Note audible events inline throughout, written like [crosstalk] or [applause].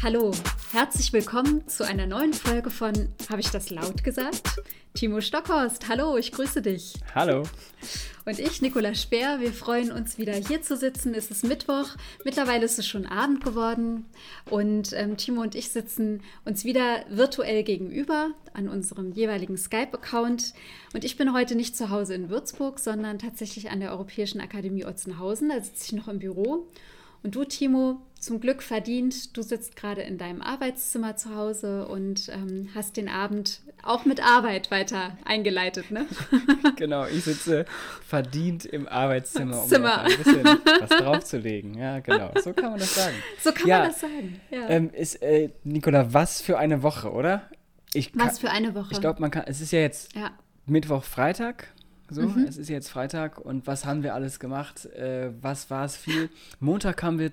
Hallo, herzlich willkommen zu einer neuen Folge von, habe ich das laut gesagt? Timo Stockhorst, hallo, ich grüße dich. Hallo. Und ich, Nicola Speer, wir freuen uns wieder hier zu sitzen. Es ist Mittwoch, mittlerweile ist es schon Abend geworden und ähm, Timo und ich sitzen uns wieder virtuell gegenüber an unserem jeweiligen Skype-Account. Und ich bin heute nicht zu Hause in Würzburg, sondern tatsächlich an der Europäischen Akademie Otzenhausen. Da sitze ich noch im Büro. Und du, Timo, zum Glück verdient. Du sitzt gerade in deinem Arbeitszimmer zu Hause und ähm, hast den Abend auch mit Arbeit weiter eingeleitet, ne? [laughs] genau, ich sitze verdient im Arbeitszimmer, um Zimmer. ein bisschen was draufzulegen. Ja, genau. So kann man das sagen. [laughs] So kann ja, man das sagen. Ja. Ähm, ist, äh, Nicola, was für eine Woche, oder? Ich kann, was für eine Woche? Ich glaube, man kann. Es ist ja jetzt ja. Mittwoch, Freitag. So, mhm. es ist jetzt Freitag und was haben wir alles gemacht? Äh, was war es viel? Montag haben wir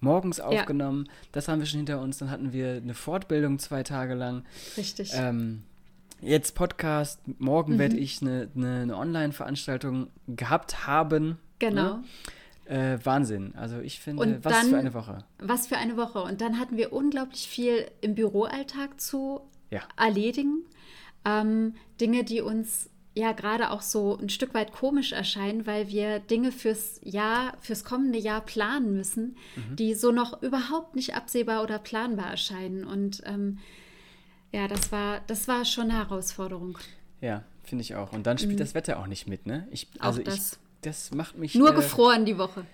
morgens aufgenommen, ja. das haben wir schon hinter uns. Dann hatten wir eine Fortbildung zwei Tage lang. Richtig. Ähm, jetzt Podcast, morgen mhm. werde ich eine, eine, eine Online-Veranstaltung gehabt haben. Genau. Ne? Äh, Wahnsinn. Also ich finde, und was dann, für eine Woche. Was für eine Woche. Und dann hatten wir unglaublich viel im Büroalltag zu ja. erledigen. Ähm, Dinge, die uns ja gerade auch so ein Stück weit komisch erscheinen, weil wir Dinge fürs Jahr, fürs kommende Jahr planen müssen, mhm. die so noch überhaupt nicht absehbar oder planbar erscheinen. Und ähm, ja, das war, das war schon eine Herausforderung. Ja, finde ich auch. Und dann spielt mhm. das Wetter auch nicht mit, ne? Ich, also auch das. Ich, das macht mich. Nur äh, gefroren die Woche.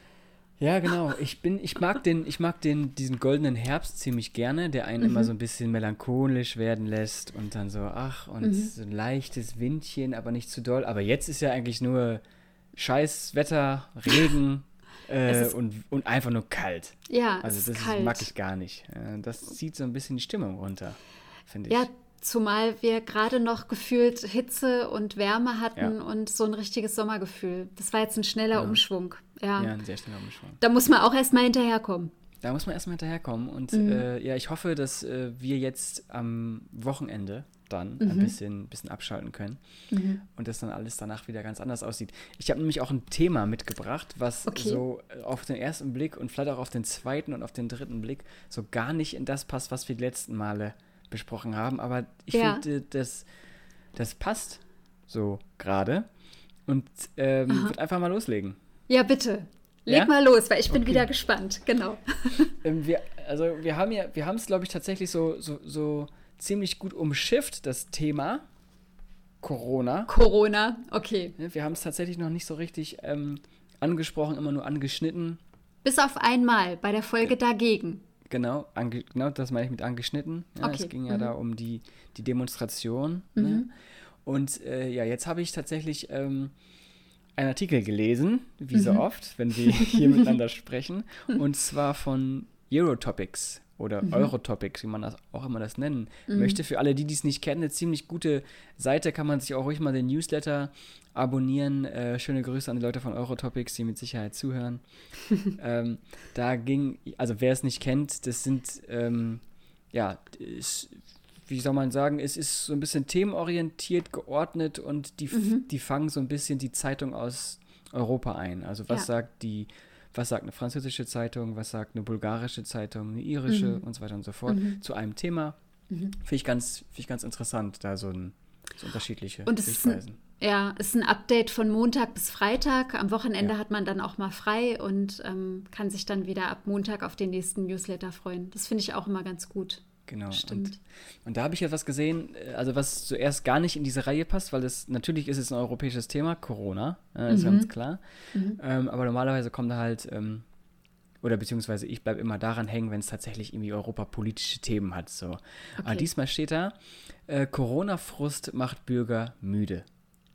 Ja, genau. Ich bin, ich mag den, ich mag den, diesen goldenen Herbst ziemlich gerne, der einen mhm. immer so ein bisschen melancholisch werden lässt und dann so, ach, und mhm. so ein leichtes Windchen, aber nicht zu doll. Aber jetzt ist ja eigentlich nur scheiß Wetter, Regen [laughs] äh, und, und einfach nur kalt. Ja, also das kalt. mag ich gar nicht. Das zieht so ein bisschen die Stimmung runter, finde ich. Ja, Zumal wir gerade noch gefühlt Hitze und Wärme hatten ja. und so ein richtiges Sommergefühl. Das war jetzt ein schneller ja. Umschwung. Ja. ja, ein sehr schneller Umschwung. Da muss man auch erstmal hinterherkommen. Da muss man erstmal hinterherkommen. Und mhm. äh, ja, ich hoffe, dass äh, wir jetzt am Wochenende dann mhm. ein bisschen, bisschen abschalten können mhm. und dass dann alles danach wieder ganz anders aussieht. Ich habe nämlich auch ein Thema mitgebracht, was okay. so auf den ersten Blick und vielleicht auch auf den zweiten und auf den dritten Blick so gar nicht in das passt, was wir die letzten Male besprochen haben, aber ich ja. finde, das, das passt so gerade und ähm, würde einfach mal loslegen. Ja, bitte. Leg ja? mal los, weil ich bin okay. wieder gespannt. Genau. [laughs] Ähm, wir, also wir haben ja, wir haben es, glaube ich, tatsächlich so, so, so ziemlich gut umschifft, das Thema Corona. Corona, okay. Wir haben es tatsächlich noch nicht so richtig ähm, angesprochen, immer nur angeschnitten. Bis auf einmal bei der Folge dagegen. Genau, genau das meine ich mit angeschnitten. Ja, okay. Es ging ja mhm. da um die, die Demonstration. Ne? Mhm. Ne? Und äh, ja, jetzt habe ich tatsächlich ähm, einen Artikel gelesen, wie mhm. so oft, wenn wir hier [laughs] miteinander sprechen, und zwar von Eurotopics oder mhm. Eurotopics, wie man das auch immer das nennen mhm. möchte. Für alle, die dies nicht kennen, eine ziemlich gute Seite, kann man sich auch ruhig mal den Newsletter abonnieren. Äh, schöne Grüße an die Leute von Eurotopics, die mit Sicherheit zuhören. [laughs] ähm, da ging, also wer es nicht kennt, das sind, ähm, ja, wie soll man sagen, es ist so ein bisschen themenorientiert geordnet und die, mhm. die fangen so ein bisschen die Zeitung aus Europa ein. Also was ja. sagt die was sagt eine französische Zeitung, was sagt eine bulgarische Zeitung, eine irische mhm. und so weiter und so fort mhm. zu einem Thema. Mhm. Finde ich, ganz, find ich ganz interessant, da so, ein, so unterschiedliche und Sichtweisen. Ja, es ist ein Update von Montag bis Freitag. Am Wochenende ja. hat man dann auch mal frei und ähm, kann sich dann wieder ab Montag auf den nächsten Newsletter freuen. Das finde ich auch immer ganz gut. Genau. Stimmt. Und, und, da habe ich etwas gesehen, äh, also was zuerst gar nicht in diese Reihe passt, weil das natürlich ist es ein europäisches Thema, Corona, äh, ist mhm. ganz klar. Mhm. Ähm, aber normalerweise kommt da halt, ähm, oder beziehungsweise ich bleibe immer daran hängen, wenn es tatsächlich irgendwie europapolitische Themen hat. So. Okay. Aber diesmal steht da, äh, Corona-Frust macht Bürger müde.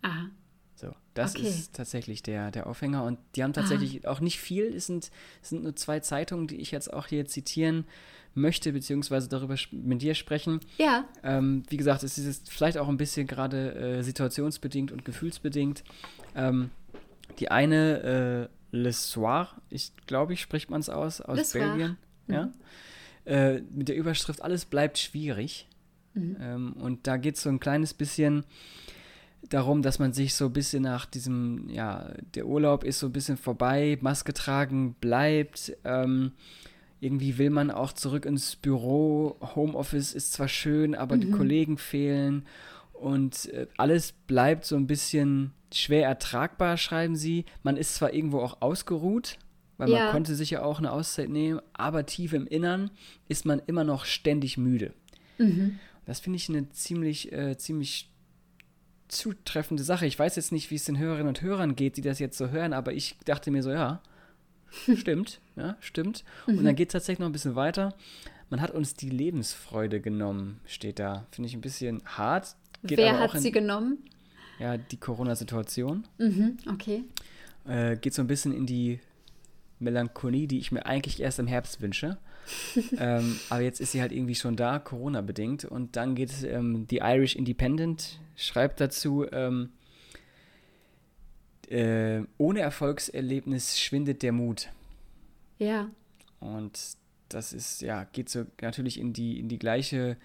Aha. So, das okay. ist tatsächlich der, der Aufhänger. Und die haben tatsächlich Aha. auch nicht viel. Es sind, es sind nur zwei Zeitungen, die ich jetzt auch hier zitieren möchte, beziehungsweise darüber mit dir sprechen. Ja. Ähm, wie gesagt, es ist vielleicht auch ein bisschen gerade äh, situationsbedingt und gefühlsbedingt. Ähm, die eine, äh, Le Soir, ich glaube, ich spricht man es aus, aus Belgien. Mhm. Ja. Äh, mit der Überschrift Alles bleibt schwierig. Mhm. Ähm, und da geht es so ein kleines bisschen darum, dass man sich so ein bisschen nach diesem, ja, der Urlaub ist so ein bisschen vorbei, Maske tragen bleibt. Ähm, irgendwie will man auch zurück ins Büro. Homeoffice ist zwar schön, aber mhm. die Kollegen fehlen. Und äh, alles bleibt so ein bisschen schwer ertragbar, schreiben sie. Man ist zwar irgendwo auch ausgeruht, weil ja. man konnte sich ja auch eine Auszeit nehmen, aber tief im Innern ist man immer noch ständig müde. Mhm. Das finde ich eine ziemlich, äh, ziemlich zutreffende Sache. Ich weiß jetzt nicht, wie es den Hörerinnen und Hörern geht, die das jetzt so hören, aber ich dachte mir so, ja, stimmt, ja, stimmt. Mhm. Und dann geht es tatsächlich noch ein bisschen weiter. Man hat uns die Lebensfreude genommen, steht da. Finde ich ein bisschen hart. Geht Wer hat in, sie genommen? Ja, die Corona-Situation. Mhm, okay. Äh, geht so ein bisschen in die Melancholie, die ich mir eigentlich erst im Herbst wünsche. [laughs] ähm, aber jetzt ist sie halt irgendwie schon da, Corona-bedingt. Und dann geht es, ähm, die Irish Independent schreibt dazu, ähm, äh, ohne Erfolgserlebnis schwindet der Mut. Ja. Und das ist, ja, geht so natürlich in die, in die gleiche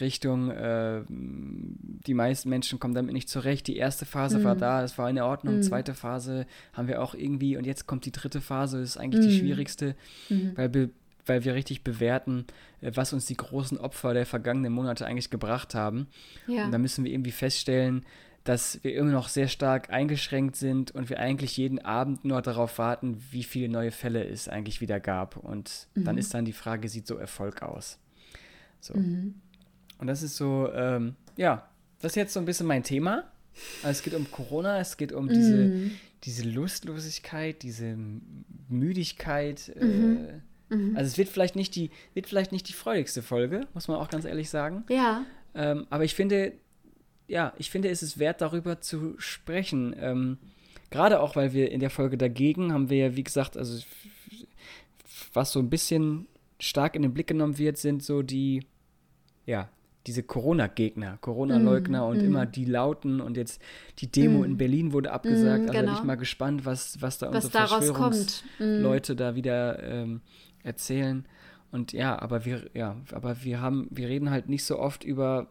Richtung. Äh, die meisten Menschen kommen damit nicht zurecht. Die erste Phase mm. war da, es war in Ordnung. Mm. Zweite Phase haben wir auch irgendwie. Und jetzt kommt die dritte Phase, das ist eigentlich mm. die schwierigste, -hmm. weil wir weil wir richtig bewerten, äh, was uns die großen Opfer der vergangenen Monate eigentlich gebracht haben. Ja. Und da müssen wir irgendwie feststellen, dass wir immer noch sehr stark eingeschränkt sind und wir eigentlich jeden Abend nur darauf warten, wie viele neue Fälle es eigentlich wieder gab. Und mhm. dann ist dann die Frage, sieht so Erfolg aus? So. Mhm. Und das ist so, ähm, ja, das ist jetzt so ein bisschen mein Thema. Also es geht um Corona, es geht um diese, mhm. diese Lustlosigkeit, diese Müdigkeit. Äh, mhm. Äh, also es wird vielleicht nicht die, wird vielleicht nicht die freudigste Folge, muss man auch ganz ehrlich sagen. Ja. Ähm, aber ich finde, ja, ich finde, es ist wert, darüber zu sprechen. Ähm, Gerade auch, weil wir in der Folge dagegen haben wir ja, wie gesagt, also was so ein bisschen stark in den Blick genommen wird, sind so die, ja, diese Corona-Gegner, Corona-Leugner mm, und mm. immer die Lauten und jetzt die Demo mm. in Berlin wurde abgesagt. Mm, also genau. bin ich mal gespannt, was, was da was unsere Verschwörungsleute mm. da wieder ähm, erzählen. Und ja, aber wir, ja, aber wir haben, wir reden halt nicht so oft über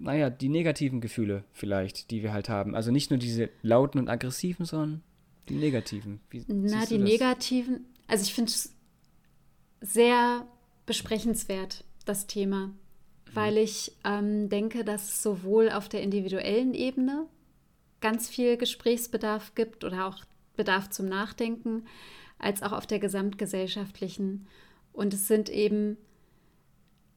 naja, die negativen Gefühle vielleicht, die wir halt haben. Also nicht nur diese lauten und aggressiven, sondern die negativen. Wie Na, die negativen, also ich finde es sehr besprechenswert, das Thema, mhm. weil ich ähm, denke, dass es sowohl auf der individuellen Ebene ganz viel Gesprächsbedarf gibt oder auch Bedarf zum Nachdenken, als auch auf der gesamtgesellschaftlichen. Und es sind eben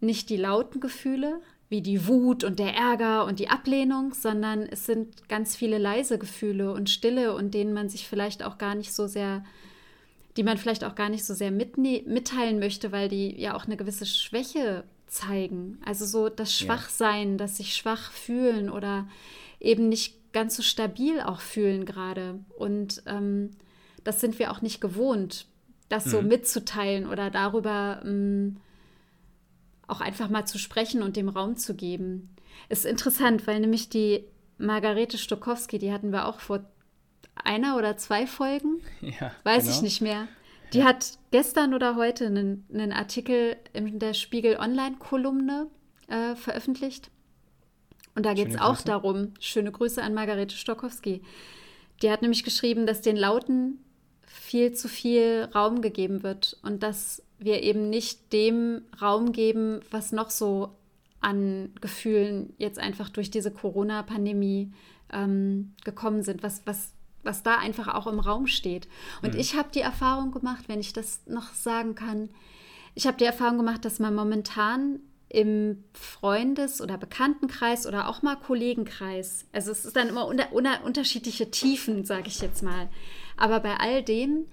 nicht die lauten Gefühle, wie die Wut und der Ärger und die Ablehnung, sondern es sind ganz viele leise Gefühle und Stille und denen man sich vielleicht auch gar nicht so sehr, die man vielleicht auch gar nicht so sehr mitteilen möchte, weil die ja auch eine gewisse Schwäche zeigen. Also so das Schwachsein, ja. das sich schwach fühlen oder eben nicht ganz so stabil auch fühlen gerade. Und ähm, das sind wir auch nicht gewohnt, das mhm. so mitzuteilen oder darüber. Ähm, auch einfach mal zu sprechen und dem Raum zu geben. Ist interessant, weil nämlich die Margarete Stokowski, die hatten wir auch vor einer oder zwei Folgen, [laughs] ja, weiß genau. ich nicht mehr. Die ja. hat gestern oder heute einen, einen, Artikel in der Spiegel Online-Kolumne äh, veröffentlicht. Und da geht es auch darum, schöne Grüße an Margarete Stokowski. Die hat nämlich geschrieben, dass den Lauten viel zu viel Raum gegeben wird und dass wir eben nicht dem Raum geben, was noch so an Gefühlen jetzt einfach durch diese Corona-Pandemie ähm, gekommen sind, was, was, was da einfach auch im Raum steht. Und mhm. ich habe die Erfahrung gemacht, wenn ich das noch sagen kann, ich habe die Erfahrung gemacht, dass man momentan im Freundes- oder Bekanntenkreis oder auch mal Kollegenkreis, also es ist dann immer unter, unter, unterschiedliche Tiefen, sage ich jetzt mal, aber bei all denen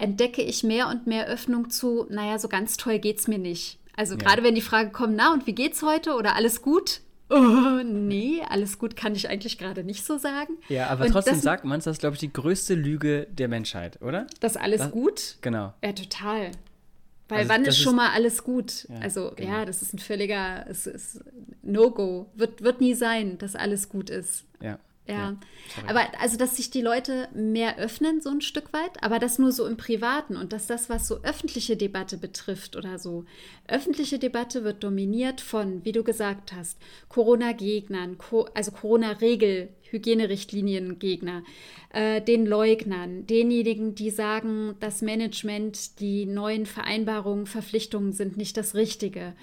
entdecke ich mehr und mehr Öffnung zu, naja, so ganz toll geht's mir nicht. Also ja. gerade wenn die Frage kommt, na und wie geht's heute oder alles gut? [laughs] Oh, nee, alles gut kann ich eigentlich gerade nicht so sagen. Ja, aber und trotzdem das, sagt man es, das ist, glaube ich, die größte Lüge der Menschheit, oder? Das alles das, gut? Genau. Ja, total. Weil also, wann ist schon ist, mal alles gut? Ja, also genau. ja, das ist ein völliger No-Go. Wird, wird nie sein, dass alles gut ist. Ja. Ja. ja aber also, dass sich die Leute mehr öffnen, so ein Stück weit, aber das nur so im Privaten und dass das, was so öffentliche Debatte betrifft oder so, öffentliche Debatte wird dominiert von, wie du gesagt hast, Corona-Gegnern, also Corona-Regel, Hygienerichtliniengegner, äh, den Leugnern, denjenigen, die sagen, das Management, die neuen Vereinbarungen, Verpflichtungen sind nicht das Richtige.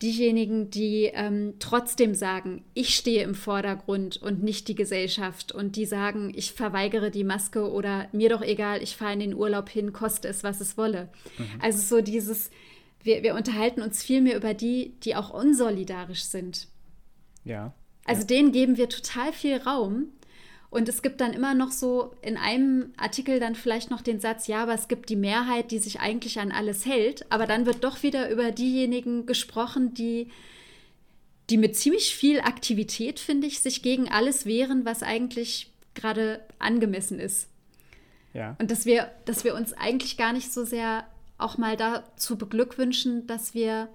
Diejenigen, die ähm, trotzdem sagen, ich stehe im Vordergrund und nicht die Gesellschaft und die sagen, ich verweigere die Maske oder mir doch egal, ich fahre in den Urlaub hin, koste es, was es wolle. Mhm. Also so dieses, wir, wir unterhalten uns viel mehr über die, die auch unsolidarisch sind. Ja. Also ja. denen geben wir total viel Raum. Und es gibt dann immer noch so in einem Artikel dann vielleicht noch den Satz, ja, aber es gibt die Mehrheit, die sich eigentlich an alles hält. Aber dann wird doch wieder über diejenigen gesprochen, die, die mit ziemlich viel Aktivität, finde ich, sich gegen alles wehren, was eigentlich gerade angemessen ist. Ja. Und dass wir, dass wir uns eigentlich gar nicht so sehr auch mal dazu beglückwünschen, dass wir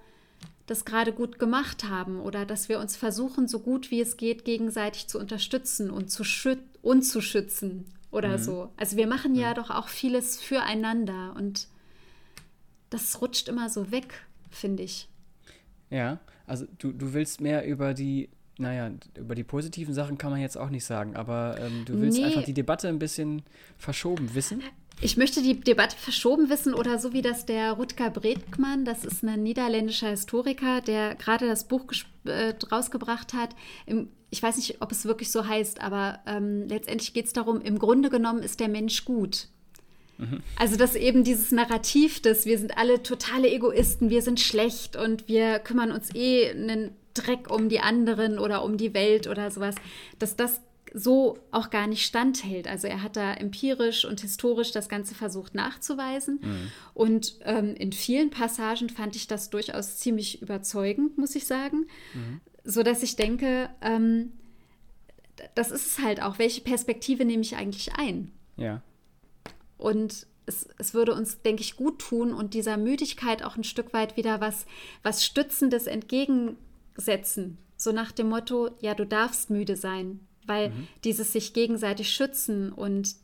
das gerade gut gemacht haben oder dass wir uns versuchen, so gut wie es geht, gegenseitig zu unterstützen und zu, schüt und zu schützen oder mhm. so. Also wir machen ja mhm. doch auch vieles füreinander und das rutscht immer so weg, finde ich. Ja, also du, du willst mehr über die, naja, über die positiven Sachen kann man jetzt auch nicht sagen, aber ähm, du willst nee. einfach die Debatte ein bisschen verschoben wissen. Ich möchte die Debatte verschoben wissen oder so wie das der Rutger Bredkmann, das ist ein niederländischer Historiker, der gerade das Buch äh, rausgebracht hat. Im, ich weiß nicht, ob es wirklich so heißt, aber ähm, letztendlich geht es darum, im Grunde genommen ist der Mensch gut. Mhm. Also, dass eben dieses Narrativ, dass wir sind alle totale Egoisten, wir sind schlecht und wir kümmern uns eh einen Dreck um die anderen oder um die Welt oder sowas, dass das so auch gar nicht standhält. Also er hat da empirisch und historisch das Ganze versucht nachzuweisen. Mhm. Und ähm, in vielen Passagen fand ich das durchaus ziemlich überzeugend, muss ich sagen. Mhm. So dass ich denke, ähm, das ist es halt auch. Welche Perspektive nehme ich eigentlich ein? Ja. Und es, es, würde uns, denke ich, gut tun und dieser Müdigkeit auch ein Stück weit wieder was, was Stützendes entgegensetzen. So nach dem Motto, ja, du darfst müde sein weil mhm. dieses sich gegenseitig schützen und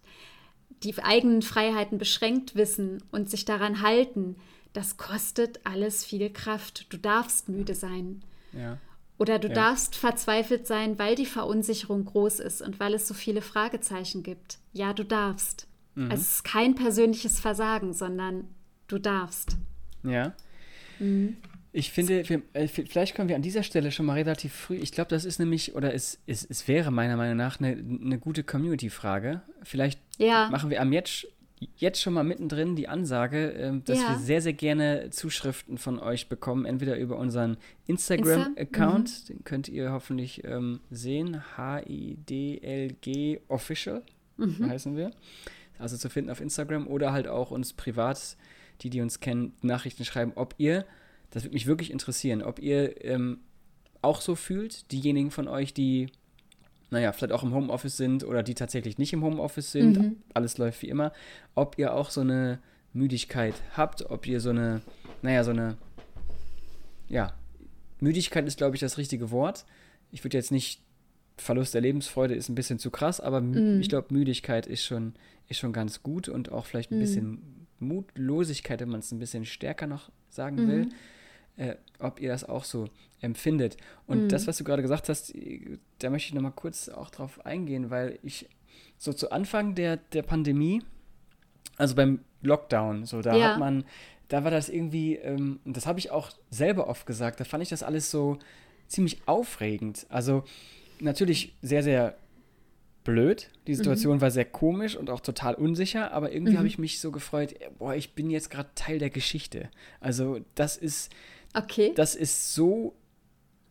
die eigenen Freiheiten beschränkt wissen und sich daran halten, das kostet alles viel Kraft. Du darfst müde sein. Ja. Oder du ja. darfst verzweifelt sein, weil die Verunsicherung groß ist und weil es so viele Fragezeichen gibt. Ja, du darfst. Mhm. Es ist kein persönliches Versagen, sondern du darfst. Ja. Mhm. Ich finde, wir, äh, vielleicht können wir an dieser Stelle schon mal relativ früh, ich glaube, das ist nämlich, oder es, es, es wäre meiner Meinung nach eine, eine gute Community-Frage. Vielleicht ja. machen wir am jetzt, jetzt schon mal mittendrin die Ansage, äh, dass ja. wir sehr, sehr gerne Zuschriften von euch bekommen, entweder über unseren Instagram-Account, Insta? mhm. den könnt ihr hoffentlich ähm, sehen, H-I-D-L-G Official mhm. heißen wir. Also zu finden auf Instagram oder halt auch uns privat, die, die uns kennen, Nachrichten schreiben, ob ihr das würde mich wirklich interessieren, ob ihr ähm, auch so fühlt, diejenigen von euch, die, naja, vielleicht auch im Homeoffice sind oder die tatsächlich nicht im Homeoffice sind, mhm. alles läuft wie immer, ob ihr auch so eine Müdigkeit habt, ob ihr so eine, naja, so eine, ja, Müdigkeit ist, glaube ich, das richtige Wort. Ich würde jetzt nicht, Verlust der Lebensfreude ist ein bisschen zu krass, aber mhm. ich glaube, Müdigkeit ist schon, ist schon ganz gut und auch vielleicht ein mhm. bisschen Mutlosigkeit, wenn man es ein bisschen stärker noch sagen will. Mhm äh, ob ihr das auch so empfindet. Und mhm. das, was du gerade gesagt hast, da möchte ich nochmal kurz auch drauf eingehen, weil ich so zu Anfang der, der Pandemie, also beim Lockdown, so da ja. hat man, da war das irgendwie, ähm, das habe ich auch selber oft gesagt, da fand ich das alles so ziemlich aufregend. Also natürlich sehr, sehr blöd. Die Situation mhm. war sehr komisch und auch total unsicher, aber irgendwie mhm. habe ich mich so gefreut, boah, ich bin jetzt gerade Teil der Geschichte. Also das ist, Okay. Das ist so,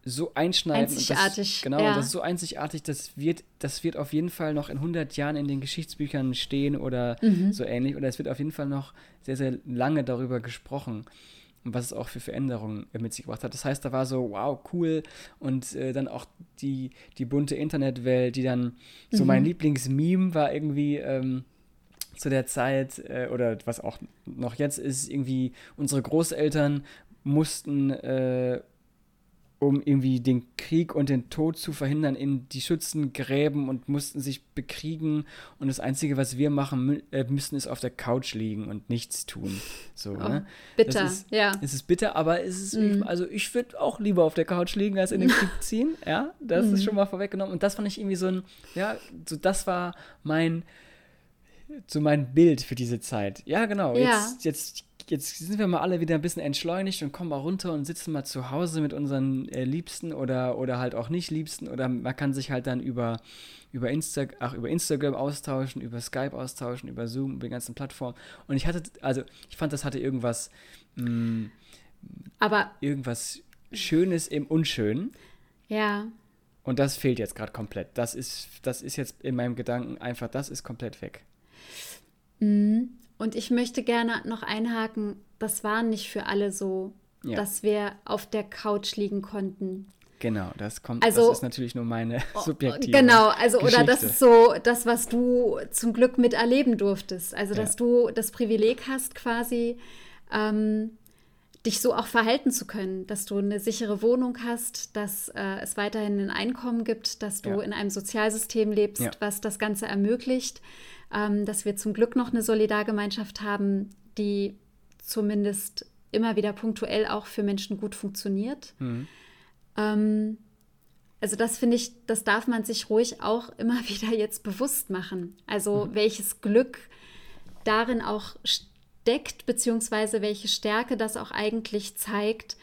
so einschneidend. Einzigartig. Das, genau, ja. das ist so einzigartig, das wird, das wird auf jeden Fall noch in 100 Jahren in den Geschichtsbüchern stehen oder mhm. so ähnlich. Oder es wird auf jeden Fall noch sehr, sehr lange darüber gesprochen und was es auch für Veränderungen mit sich gebracht hat. Das heißt, da war so, wow, cool. Und äh, dann auch die, die bunte Internetwelt, die dann, so mhm. mein Lieblingsmeme war irgendwie ähm, zu der Zeit, äh, oder was auch noch jetzt ist, irgendwie unsere Großeltern mussten äh, um irgendwie den Krieg und den Tod zu verhindern, in die Schützengräben und mussten sich bekriegen. Und das Einzige, was wir machen äh, müssen, ist auf der Couch liegen und nichts tun. So, oh, ne? Bitter, ist, ja. Es ist bitter, aber es ist, mm. also ich würde auch lieber auf der Couch liegen, als in den Krieg [laughs] ziehen. Ja, das mm. ist schon mal vorweggenommen. Und das fand ich irgendwie so ein, ja, so das war mein, so mein Bild für diese Zeit. Ja, genau. Ja. Jetzt, jetzt jetzt sind wir mal alle wieder ein bisschen entschleunigt und kommen mal runter und sitzen mal zu Hause mit unseren äh, Liebsten oder, oder halt auch nicht Liebsten oder man kann sich halt dann über, über, Insta ach, über Instagram austauschen, über Skype austauschen, über Zoom, über die ganzen Plattformen. Und ich hatte, also ich fand, das hatte irgendwas, mh, mm, aber irgendwas Schönes im Unschönen. Ja. Und das fehlt jetzt gerade komplett. Das ist, das ist jetzt in meinem Gedanken einfach, das ist komplett weg. Mhm. Und ich möchte gerne noch einhaken, das war nicht für alle so, ja. dass wir auf der Couch liegen konnten. Genau, das kommt, also, das ist natürlich nur meine oh, subjektive Genau, also Geschichte. oder das ist so das, was du zum Glück miterleben durftest. Also dass ja. du das Privileg hast, quasi ähm, dich so auch verhalten zu können, dass du eine sichere Wohnung hast, dass äh, es weiterhin ein Einkommen gibt, dass du ja. in einem Sozialsystem lebst, ja. was das Ganze ermöglicht ähm, dass wir zum Glück noch eine Solidargemeinschaft haben, die zumindest immer wieder punktuell auch für Menschen gut funktioniert. Mhm. Ähm, also das finde ich, das darf man sich ruhig auch immer [laughs] wieder jetzt bewusst machen. Also mhm. welches Glück darin auch steckt, beziehungsweise welche Stärke das auch eigentlich zeigt,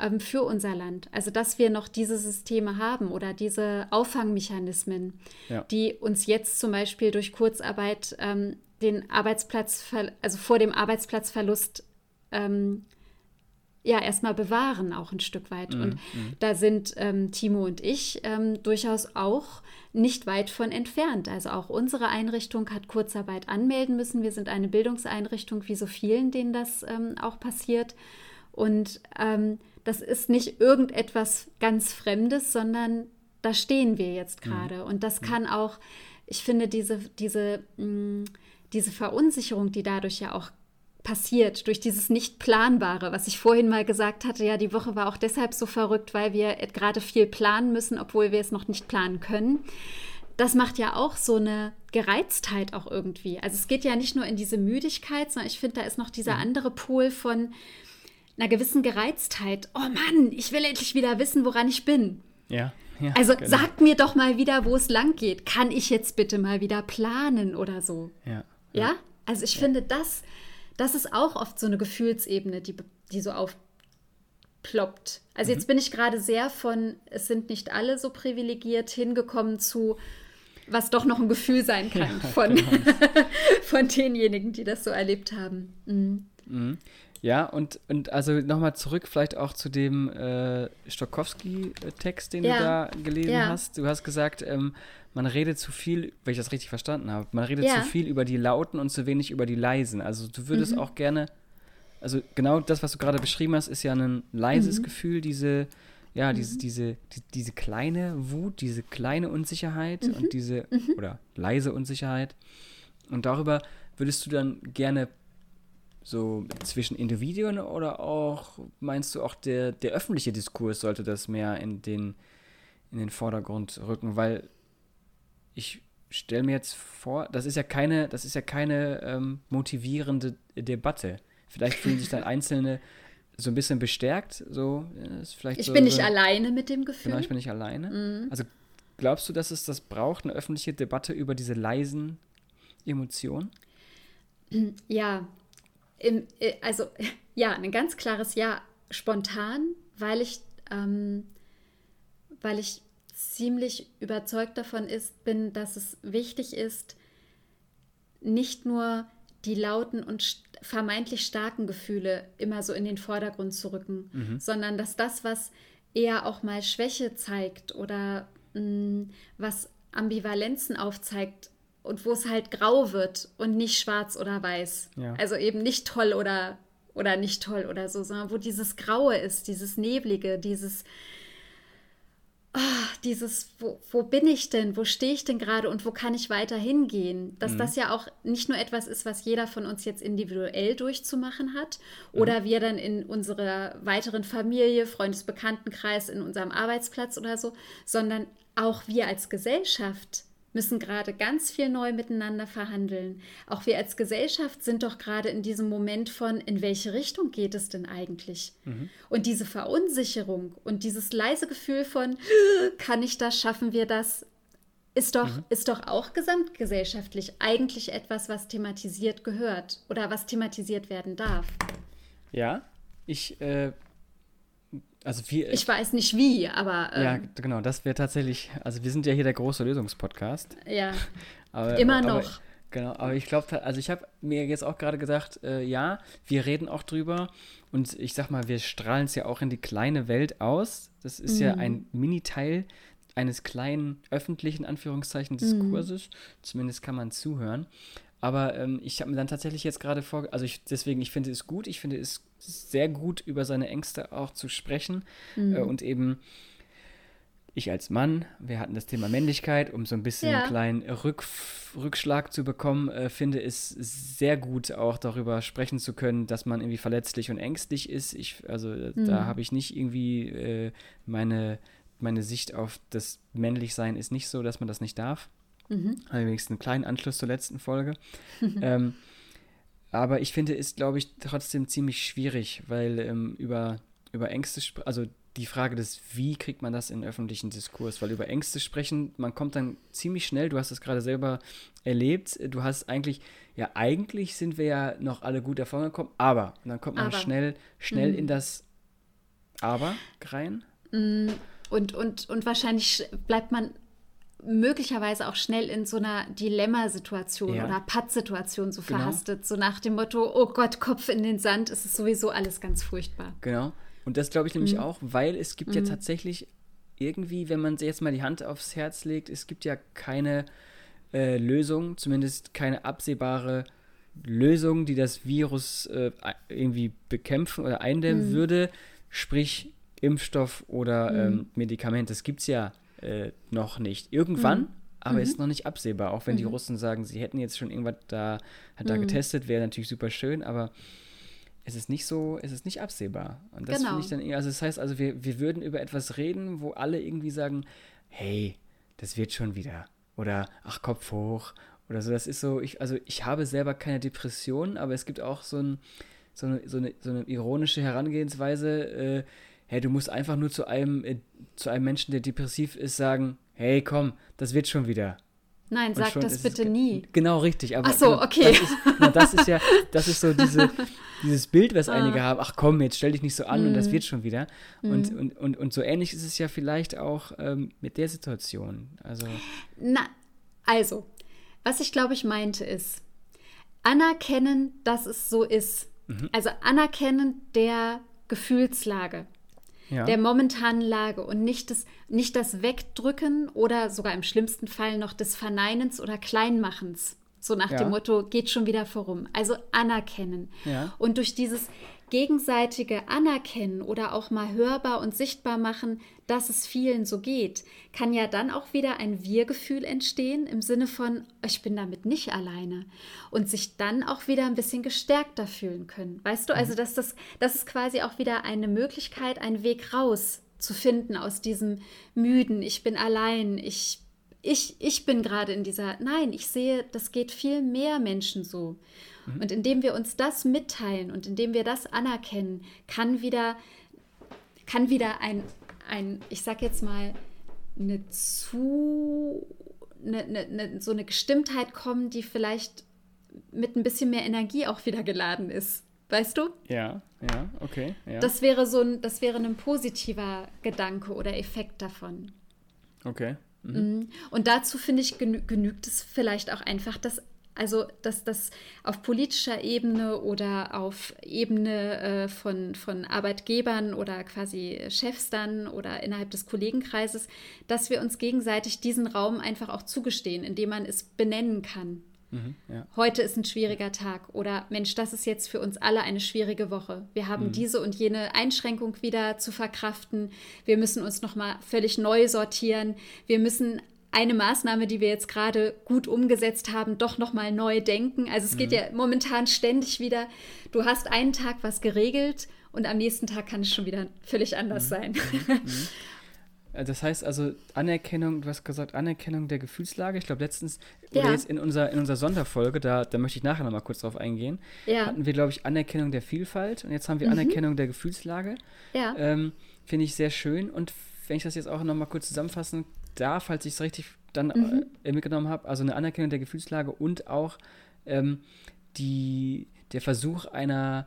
ähm, für unser Land. Also dass wir noch diese Systeme haben oder diese Auffangmechanismen, ja. die uns jetzt zum Beispiel durch Kurzarbeit ähm, den Arbeitsplatz, also vor dem Arbeitsplatzverlust ähm, ja erstmal bewahren, auch ein Stück weit. Mhm. Und mhm. da sind ähm, Timo und ich ähm, durchaus auch nicht weit von entfernt. Also auch unsere Einrichtung hat Kurzarbeit anmelden müssen. Wir sind eine Bildungseinrichtung, wie so vielen, denen das ähm, auch passiert. Und ähm, das ist nicht irgendetwas ganz Fremdes, sondern da stehen wir jetzt mhm. gerade. Mhm. Und das kann auch, ich finde, diese, diese, mh, mm, diese Verunsicherung, die dadurch ja auch passiert, durch dieses Nicht-Planbare, was ich vorhin mal gesagt hatte, ja, die Woche war auch deshalb so verrückt, weil wir gerade viel planen müssen, obwohl wir es noch nicht planen können. Das macht ja auch so eine Gereiztheit auch irgendwie. Also es geht ja nicht nur in diese Müdigkeit, sondern ich finde, da ist noch dieser andere Pol von, einer gewissen Gereiztheit. Oh Mann, ich will endlich wieder wissen, woran ich bin. Ja. ja also genau. sagt mir doch mal wieder, wo es lang geht. Kann ich jetzt bitte mal wieder planen oder so? Ja. Ja? ja? Also ich ja. finde, das, das ist auch oft so eine Gefühlsebene, die, die so aufploppt. Also mhm. jetzt bin ich gerade sehr von, es sind nicht alle so privilegiert hingekommen zu, was doch noch ein Gefühl sein kann [laughs] von, genau. [laughs] von denjenigen, die das so erlebt haben. Mhm. Mhm. Ja, und, und also nochmal zurück vielleicht auch zu dem äh, Stokowski-Text, den ja. du da gelesen ja. hast. Du hast gesagt, ähm, man redet zu viel, wenn ich das richtig verstanden habe, man redet ja. zu viel über die Lauten und zu wenig über die Leisen. Also du würdest mhm. auch gerne, also genau das, was du gerade beschrieben hast, ist ja ein leises mhm. Gefühl, diese, ja, mhm. diese, diese, die, diese kleine Wut, diese kleine Unsicherheit und mhm. diese, mhm. oder leise Unsicherheit. Und darüber würdest du dann gerne so zwischen Individuen oder auch, meinst du auch der, der öffentliche Diskurs sollte das mehr in den, in den Vordergrund rücken? Weil ich stelle mir jetzt vor, das ist ja keine, das ist ja keine ähm, motivierende Debatte. Vielleicht fühlen sich dann [laughs] Einzelne so ein bisschen bestärkt. So, ist vielleicht ich so, bin nicht so, alleine mit dem Gefühl. Genau, ich bin nicht alleine. Mhm. Also glaubst du, dass es das braucht, eine öffentliche Debatte über diese leisen Emotionen? [clears throat] Ja, im, äh, also [laughs] ja, ein ganz klares Ja, spontan, weil ich, ähm, weil ich ziemlich überzeugt davon ist, bin, dass es wichtig ist, nicht nur die lauten und vermeintlich starken Gefühle immer so in den Vordergrund zu rücken, mhm. sondern dass das, was eher auch mal Schwäche zeigt oder mh, mm, was Ambivalenzen aufzeigt, und wo es halt grau wird und nicht schwarz oder weiß. Ja. Also eben nicht toll oder, oder nicht toll oder so, sondern wo dieses Graue ist, dieses Neblige, dieses oh, dieses, wo, wo, bin ich denn, wo stehe ich denn gerade und wo kann ich weiter hingehen? Dass mhm. das ja auch nicht nur etwas ist, was jeder von uns jetzt individuell durchzumachen hat oder mhm. wir dann in unserer weiteren Familie, Freundesbekanntenkreis, in unserem Arbeitsplatz oder so, sondern auch wir als Gesellschaft müssen gerade ganz viel neu miteinander verhandeln. Auch wir als Gesellschaft sind doch gerade in diesem Moment von, in welche Richtung geht es denn eigentlich? Mhm. Und diese Verunsicherung und dieses leise Gefühl von, kann ich das, schaffen wir das, ist doch, mhm. ist doch auch gesamtgesellschaftlich eigentlich etwas, was thematisiert gehört oder was thematisiert werden darf. Ja, ich äh, also wir, ich weiß nicht wie, aber. Ähm, ja, genau, das wäre tatsächlich. Also wir sind ja hier der große Lösungspodcast. Ja. [laughs] aber, immer aber, noch. Genau, aber ich glaube, also ich habe mir jetzt auch gerade gesagt, äh, ja, wir reden auch drüber und ich sag mal, wir strahlen es ja auch in die kleine Welt aus. Das ist mhm. ja ein Mini-Teil eines kleinen öffentlichen Anführungszeichen Diskurses. Mhm. Zumindest kann man zuhören. Aber ähm, ich habe mir dann tatsächlich jetzt gerade vor, also ich, deswegen, ich finde es gut, ich finde es sehr gut, über seine Ängste auch zu sprechen mhm. äh, und eben ich als Mann, wir hatten das Thema Männlichkeit, um so ein bisschen ja. einen kleinen Rück, Rückschlag zu bekommen, äh, finde es sehr gut, auch darüber sprechen zu können, dass man irgendwie verletzlich und ängstlich ist. Ich, also äh, mhm. da habe ich nicht irgendwie äh, meine, meine Sicht auf das Männlichsein ist nicht so, dass man das nicht darf. Mhm. Allerdings einen kleinen Anschluss zur letzten Folge. [laughs] ähm, aber ich finde, ist, glaube ich, trotzdem ziemlich schwierig, weil ähm, über, über Ängste, also die Frage des, wie kriegt man das in öffentlichen Diskurs, weil über Ängste sprechen, man kommt dann ziemlich schnell, du hast es gerade selber erlebt, du hast eigentlich, ja, eigentlich sind wir ja noch alle gut davon gekommen, aber, und dann kommt man aber. schnell, schnell mhm. in das Aber rein. Mm, und, und, und wahrscheinlich bleibt man möglicherweise auch schnell in so einer Dilemmasituation ja. oder Pattsituation so genau. verhastet, so nach dem Motto, oh Gott, Kopf in den Sand, es ist sowieso alles ganz furchtbar. Genau. Und das glaube ich nämlich mhm. auch, weil es gibt mhm. ja tatsächlich irgendwie, wenn man jetzt mal die Hand aufs Herz legt, es gibt ja keine äh, Lösung, zumindest keine absehbare Lösung, die das Virus äh, irgendwie bekämpfen oder eindämmen mhm. würde, sprich Impfstoff oder mhm. ähm, Medikament. Das gibt es ja äh, noch nicht. Irgendwann, mhm. aber mhm. ist noch nicht absehbar. Auch wenn mhm. die Russen sagen, sie hätten jetzt schon irgendwas da, hat da mhm. getestet, wäre natürlich super schön, aber es ist nicht so, es ist nicht absehbar. Und das genau. finde ich dann, also das heißt also, wir, wir würden über etwas reden, wo alle irgendwie sagen, hey, das wird schon wieder. Oder ach, Kopf hoch. Oder so. Das ist so, ich, also ich habe selber keine Depression, aber es gibt auch so, ein, so, eine, so, eine, so eine ironische Herangehensweise, äh, hey, du musst einfach nur zu einem, äh, zu einem Menschen, der depressiv ist, sagen, hey, komm, das wird schon wieder. Nein, sag das bitte nie. Genau, richtig. Aber ach so, okay. Das ist, na, das ist ja, [laughs] das ist so diese, dieses Bild, was ah. einige haben. Ach komm, jetzt stell dich nicht so an mm. und das mhm. wird schon wieder. Mm. Und, und, und, und so ähnlich ist es ja vielleicht auch ähm, mit der Situation. Also. Na, also, was ich glaube ich meinte ist, anerkennen, dass es so ist. Mhm. Also anerkennen der Gefühlslage ja. der momentanen Lage und nicht das, nicht das Wegdrücken oder sogar im schlimmsten Fall noch des Verneinens oder Kleinmachens. So nach ja. dem Motto, geht schon wieder vorum. Also anerkennen. Ja. Und durch dieses gegenseitige Anerkennen oder auch mal hörbar und sichtbar machen, dass es vielen so geht, kann ja dann auch wieder ein Wir-Gefühl entstehen im Sinne von, ich bin damit nicht alleine und sich dann auch wieder ein bisschen gestärkter fühlen können. Weißt du, also mhm. dass das, das ist quasi auch wieder eine Möglichkeit, einen Weg raus zu finden aus diesem müden, ich bin allein, ich ich, ich bin gerade in dieser, nein, ich sehe, das geht viel mehr Menschen so. Mhm. Und indem wir uns das mitteilen und indem wir das anerkennen, kann wieder, kann wieder ein, ein ich sag jetzt mal, eine zu, eine, eine, so eine Gestimmtheit kommen, die vielleicht mit ein bisschen mehr Energie auch wieder geladen ist. Weißt du? Ja, ja, okay. Ja. Das wäre so ein, das wäre ein positiver Gedanke oder Effekt davon. Okay. Mhm. mhm. Und dazu finde ich genü genügt es vielleicht auch einfach, dass also, dass das auf politischer Ebene oder auf Ebene äh, von, von Arbeitgebern oder quasi Chefs dann oder innerhalb des Kollegenkreises, dass wir uns gegenseitig diesen Raum einfach auch zugestehen, indem man es benennen kann. Mhm, ja. Heute ist ein schwieriger Tag oder Mensch, das ist jetzt für uns alle eine schwierige Woche. Wir haben mhm. diese und jene Einschränkung wieder zu verkraften. Wir müssen uns nochmal völlig neu sortieren. Wir müssen eine Maßnahme, die wir jetzt gerade gut umgesetzt haben, doch nochmal neu denken. Also es geht mhm. ja momentan ständig wieder, du hast einen Tag was geregelt und am nächsten Tag kann es schon wieder völlig anders mhm. sein. Mhm. [laughs] Äh, das heißt also Anerkennung, du hast gesagt, Anerkennung der Gefühlslage. Ich glaube, letztens, ja. oder jetzt in unserer, in unserer Sonderfolge, da, da möchte ich nachher nochmal kurz drauf eingehen, ja. hatten wir, glaube ich, Anerkennung der Vielfalt und jetzt haben wir mhm. Anerkennung der Gefühlslage. Ja. Ähm, Finde ich sehr schön und wenn ich das jetzt auch nochmal kurz zusammenfassen darf, falls ich es richtig dann mhm. äh, mitgenommen habe, also eine Anerkennung der Gefühlslage und auch ähm, die, der Versuch einer,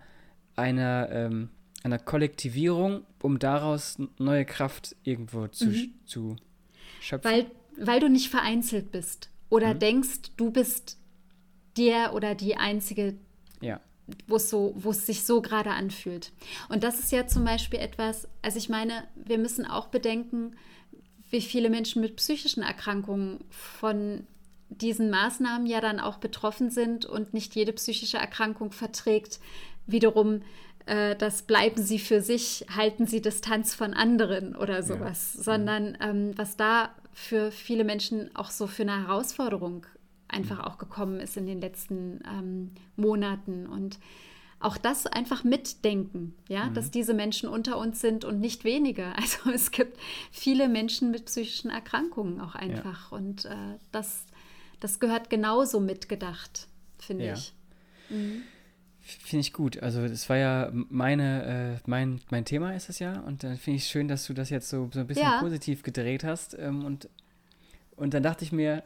einer ähm, einer Kollektivierung, um daraus neue Kraft irgendwo zu, mhm. zu schöpfen. Weil, weil du nicht vereinzelt bist oder mhm. denkst, du bist der oder die Einzige, ja. wo es so, sich so gerade anfühlt. Und das ist ja zum Beispiel etwas, also ich meine, wir müssen auch bedenken, wie viele Menschen mit psychischen Erkrankungen von diesen Maßnahmen ja dann auch betroffen sind und nicht jede psychische Erkrankung verträgt wiederum äh, das bleiben sie für sich, halten sie Distanz von anderen oder sowas, ja. sondern ähm, was da für viele Menschen auch so für eine Herausforderung einfach auch gekommen ist in den letzten ähm, Monaten. Und auch das einfach mitdenken, ja, mhm. dass diese Menschen unter uns sind und nicht weniger. [laughs] Also es gibt viele Menschen mit psychischen Erkrankungen auch einfach ja. und äh, das, das gehört genauso mitgedacht, finde ja. ich. Mhm. Finde ich gut. Also das war ja meine, äh, mein, mein Thema ist es ja. Und dann finde ich schön, dass du das jetzt so, so ein bisschen ja. positiv gedreht hast. Ähm, und, und dann dachte ich mir,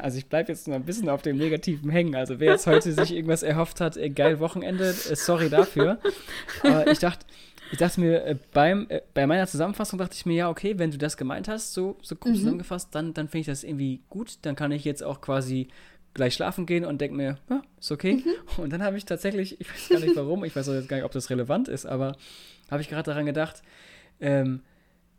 also ich bleibe jetzt noch ein bisschen auf dem Negativen hängen. Also wer jetzt heute sich irgendwas erhofft hat, äh, geil Wochenende, äh, sorry dafür. [laughs] Aber ich dachte, ich dachte mir, äh, beim, bei meiner Zusammenfassung dachte ich mir, ja, okay, wenn du das gemeint hast, so, so kurz mhm. zusammengefasst, dann, dann finde ich das irgendwie gut. Dann kann ich jetzt auch quasi gleich schlafen gehen und denke mir, ja, ist okay. Mhm. Und dann habe ich tatsächlich, ich weiß gar nicht warum, ich weiß auch jetzt gar nicht, ob das relevant ist, aber habe ich gerade daran gedacht, ähm,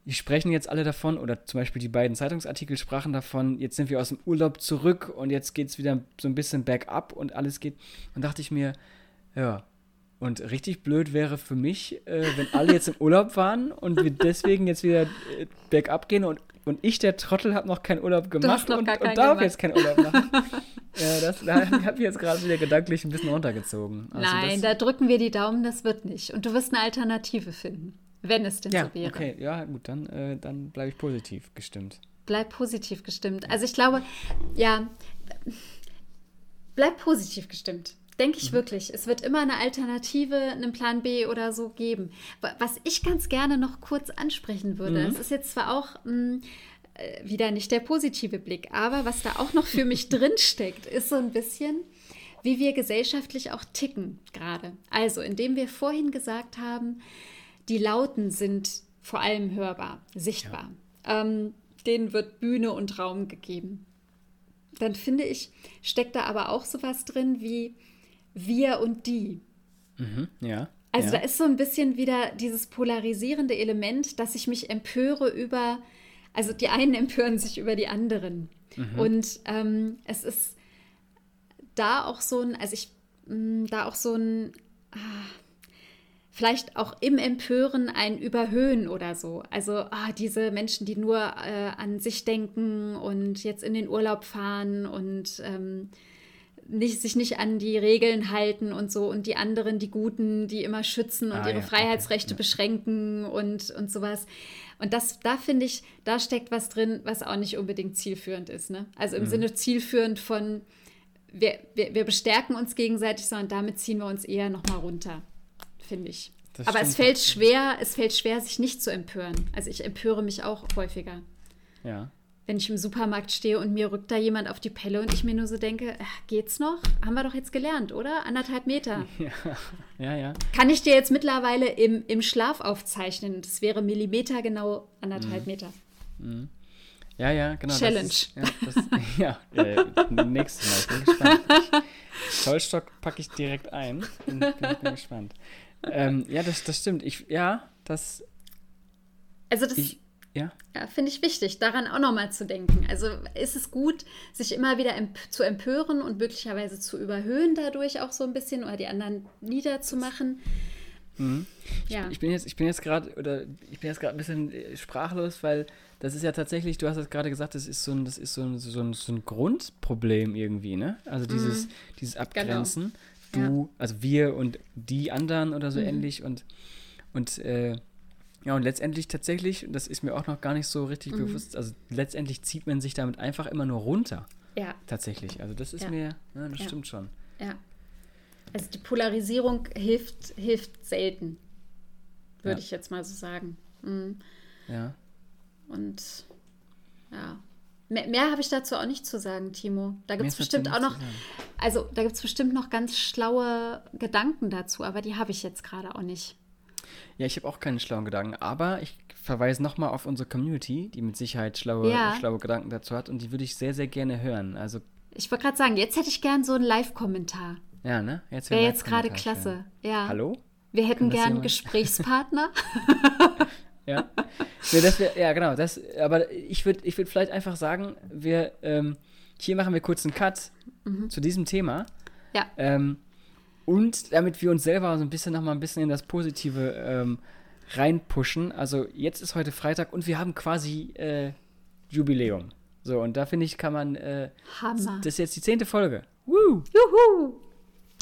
die sprechen jetzt alle davon, oder zum Beispiel die beiden Zeitungsartikel sprachen davon, jetzt sind wir aus dem Urlaub zurück und jetzt geht es wieder so ein bisschen bergab und alles geht. Und dachte ich mir, ja, und richtig blöd wäre für mich, äh, wenn alle jetzt im Urlaub waren und wir deswegen jetzt wieder äh, bergab gehen und und ich, der Trottel, habe noch keinen Urlaub gemacht und, und darf jetzt keinen Urlaub machen. [laughs] ja, das hat mich jetzt gerade wieder gedanklich ein bisschen runtergezogen. Also Nein, da drücken wir die Daumen, das wird nicht. Und du wirst eine Alternative finden, wenn es denn ja, so wäre. Okay, ja, gut, dann, äh, dann bleibe ich positiv gestimmt. Bleib positiv gestimmt. Also ich glaube, ja, bleib positiv gestimmt. Denke ich mhm. wirklich. Es wird immer eine Alternative, einen Plan B oder so geben. Was ich ganz gerne noch kurz ansprechen würde, mhm. es ist jetzt zwar auch mh, hm, äh, wieder nicht der positive Blick, aber was da auch noch für mich [laughs] drinsteckt, ist so ein bisschen, wie wir gesellschaftlich auch ticken gerade. Also, indem wir vorhin gesagt haben, die Lauten sind vor allem hörbar, sichtbar. Ja. Ähm, denen wird Bühne und Raum gegeben. Dann finde ich, steckt da aber auch sowas drin wie, wir und die. Mhm, ja. Also ja. da ist so ein bisschen wieder dieses polarisierende Element, dass ich mich empöre über, also die einen [laughs] empören sich über die anderen. Mhm. Und ähm, es ist da auch so ein, also ich, mh, mm, da auch so ein, ah, vielleicht auch im Empören ein Überhöhen oder so. Also ah, diese Menschen, die nur äh, an sich denken und jetzt in den Urlaub fahren und ähm, nicht, sich nicht an die Regeln halten und so und die anderen, die Guten, die immer schützen und ah, ihre ja, Freiheitsrechte okay, beschränken und, und sowas. Und das, da finde ich, da steckt was drin, was auch nicht unbedingt zielführend ist. Ne? Also im mhm. Sinne zielführend von, wir, wir, wir bestärken uns gegenseitig, sondern damit ziehen wir uns eher nochmal runter, finde ich. Das Aber es fällt schwer, es fällt schwer, sich nicht zu empören. Also ich empöre mich auch häufiger. Ja wenn ich im Supermarkt stehe und mir rückt da jemand auf die Pelle und ich mir nur so denke, äh, geht's noch? Haben wir doch jetzt gelernt, oder? Anderthalb Meter. [laughs] Ja, ja. ja. Kann ich dir jetzt mittlerweile im, im Schlaf aufzeichnen? Das wäre Millimeter genau anderthalb mhm. Meter. Mhm. Ja, ja, genau. Challenge. Ist, ja, das, [laughs] ja, ja, nächstes Mal. Ich bin gespannt. [laughs] Zollstock packe ich direkt ein. Bin, bin, bin gespannt. Ähm, ja, das, das stimmt. Ich, ja, das. Also das. Ich, Ja. Ja, finde ich wichtig, daran auch nochmal zu denken. Also ist es gut, sich immer wieder emp zu empören und möglicherweise zu überhöhen dadurch auch so ein bisschen oder die anderen niederzumachen. Mhm. Ja. Ich, ich, bin jetzt, ich bin jetzt gerade oder ich bin jetzt gerade ein bisschen äh, sprachlos, weil das ist ja tatsächlich, du hast es gerade gesagt, das ist so ein, das ist so ein, so ein, so ein Grundproblem irgendwie, ne? Also dieses, mhm. dieses genau. Abgrenzen. Genau. Du, ja. also wir und die anderen oder so mhm. ähnlich und, und äh, ja, und letztendlich tatsächlich, das ist mir auch noch gar nicht so richtig mhm. bewusst, also letztendlich zieht man sich damit einfach immer nur runter. Ja. Tatsächlich. Also das ist ja. mir, ja, das ja. stimmt schon. Ja. Also die Polarisierung hilft, hilft selten, würde ich jetzt mal so sagen. Mhm. Ja. Und ja. Mehr, mehr habe ich dazu auch nicht zu sagen, Timo. Da gibt es bestimmt auch noch, also da gibt es bestimmt noch ganz schlaue Gedanken dazu, aber die habe ich jetzt gerade auch nicht. Ja, ich habe auch keine schlauen Gedanken, aber ich verweise nochmal auf unsere Community, die mit Sicherheit schlaue, ja. schlaue Gedanken dazu hat und die würde ich sehr, sehr gerne hören. Also ich wollte gerade sagen, jetzt hätte ich gern so einen Live-Kommentar. Ja, ne? Jetzt wäre jetzt gerade klasse. Ja. Hallo? Wir hätten gern einen Gesprächspartner. [laughs] ja. Nee, das wär, ja, genau. Das, aber ich würde ich würd vielleicht einfach sagen, wir ähm, hier machen wir kurz einen Cut mhm. zu diesem Thema. Ja. Ähm, und damit wir uns selber so ein bisschen nochmal ein bisschen in das Positive ähm, reinpushen. Also jetzt ist heute Freitag und wir haben quasi äh, Jubiläum. So, und da finde ich, kann man. Äh, Hammer. Das ist jetzt die zehnte Folge. Woo! Juhu!